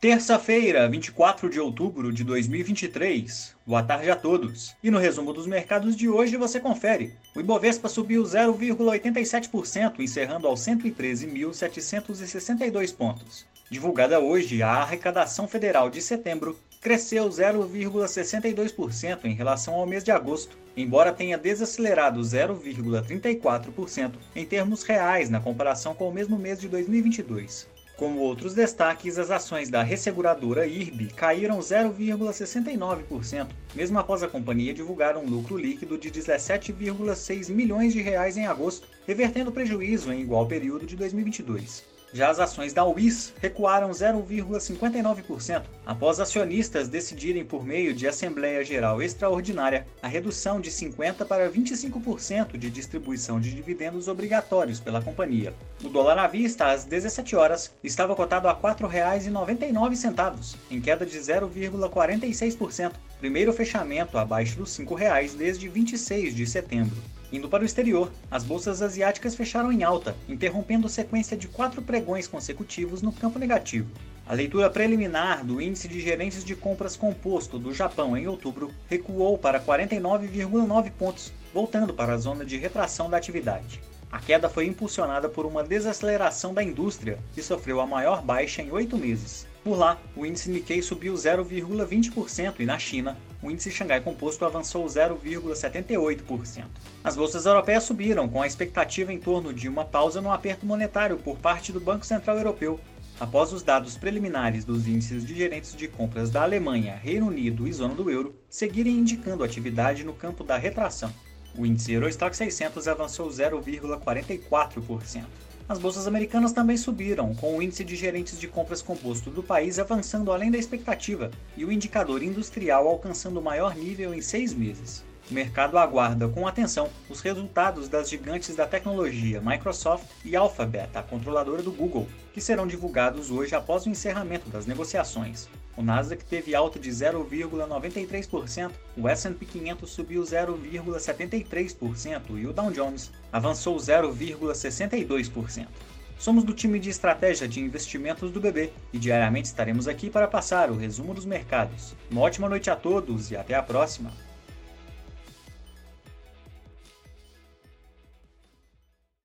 Terça-feira, 24 de outubro de 2023. Boa tarde a todos. E no resumo dos mercados de hoje você confere. O Ibovespa subiu 0,87%, encerrando aos 113.762 pontos. Divulgada hoje, a arrecadação federal de setembro cresceu 0,62% em relação ao mês de agosto, embora tenha desacelerado 0,34% em termos reais na comparação com o mesmo mês de 2022. Como outros destaques, as ações da resseguradora IRB caíram 0,69%, mesmo após a companhia divulgar um lucro líquido de 17,6 milhões de reais em agosto, revertendo prejuízo em igual período de 2022. Já as ações da UIS recuaram 0,59% após acionistas decidirem por meio de Assembleia Geral Extraordinária a redução de 50 para 25% de distribuição de dividendos obrigatórios pela companhia. O dólar à vista às 17 horas estava cotado a R$ 4,99, em queda de 0,46%, primeiro fechamento abaixo dos R$ 5,00 desde 26 de setembro. Indo para o exterior, as bolsas asiáticas fecharam em alta, interrompendo sequência de quatro pregões consecutivos no campo negativo. A leitura preliminar do índice de gerentes de compras composto do Japão em outubro recuou para 49,9 pontos, voltando para a zona de retração da atividade. A queda foi impulsionada por uma desaceleração da indústria, que sofreu a maior baixa em oito meses. Por lá, o índice Nikkei subiu 0,20% e na China, o índice Xangai Composto avançou 0,78%. As bolsas europeias subiram, com a expectativa em torno de uma pausa no aperto monetário por parte do Banco Central Europeu, após os dados preliminares dos índices de gerentes de compras da Alemanha, Reino Unido e zona do euro seguirem indicando atividade no campo da retração. O índice Eurostock 600 avançou 0,44%. As bolsas americanas também subiram, com o índice de gerentes de compras composto do país avançando além da expectativa e o indicador industrial alcançando o maior nível em seis meses. O mercado aguarda com atenção os resultados das gigantes da tecnologia Microsoft e Alphabet, a controladora do Google, que serão divulgados hoje após o encerramento das negociações. O Nasdaq teve alta de 0,93%, o S&P 500 subiu 0,73% e o Dow Jones avançou 0,62%. Somos do time de estratégia de investimentos do BB e diariamente estaremos aqui para passar o resumo dos mercados. Uma ótima noite a todos e até a próxima!